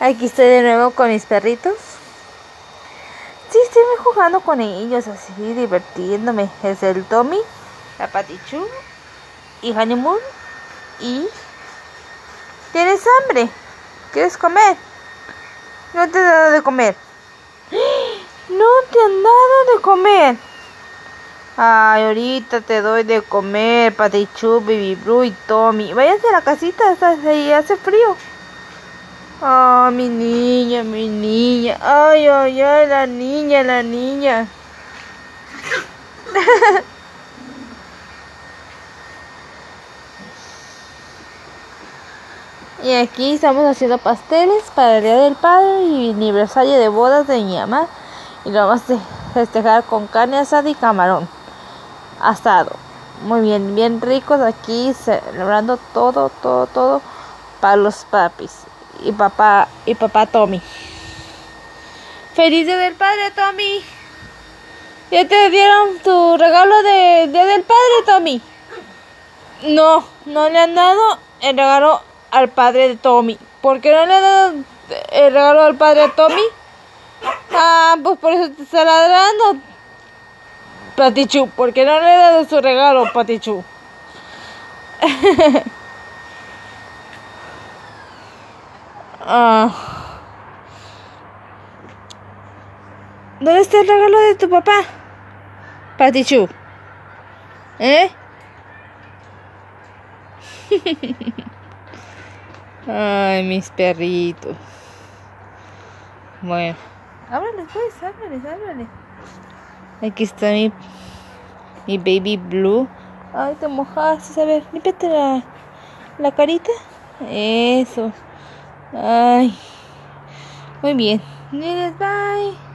Aquí estoy de nuevo con mis perritos. Sí, estoy jugando con ellos así, divirtiéndome. Es el Tommy, la Patichu y Honeymoon. Y... ¿Tienes hambre? ¿Quieres comer? No te he dado de comer. No te han dado de comer. Ay, ahorita te doy de comer, Patichu, Baby Blue y Tommy. Váyanse a la casita, ahí hace frío. Ah, mi niña, mi niña. Ay, ay, ay, la niña, la niña. y aquí estamos haciendo pasteles para el Día del Padre y aniversario de bodas de mi mamá. Y lo vamos a festejar con carne asada y camarón asado. Muy bien, bien ricos aquí celebrando todo, todo, todo para los papis y papá y papá Tommy. Feliz Día del Padre, Tommy. ¿Ya te dieron tu regalo de Día del Padre, Tommy? No, no le han dado el regalo al padre de Tommy. ¿Por qué no le han dado el regalo al padre Tommy? Ah, pues por eso te está ladrando, Patichu. ¿Por qué no le he dado su regalo, Patichu? Ah. ¿Dónde está el regalo de tu papá? Patichu. ¿Eh? Ay, mis perritos. Bueno. Ábrales, pues, ábrales, ábrales. Aquí está mi, mi baby blue. Ay, te mojaste. A ver, límpiate la, la carita. Eso. Ay. Muy bien. Bye.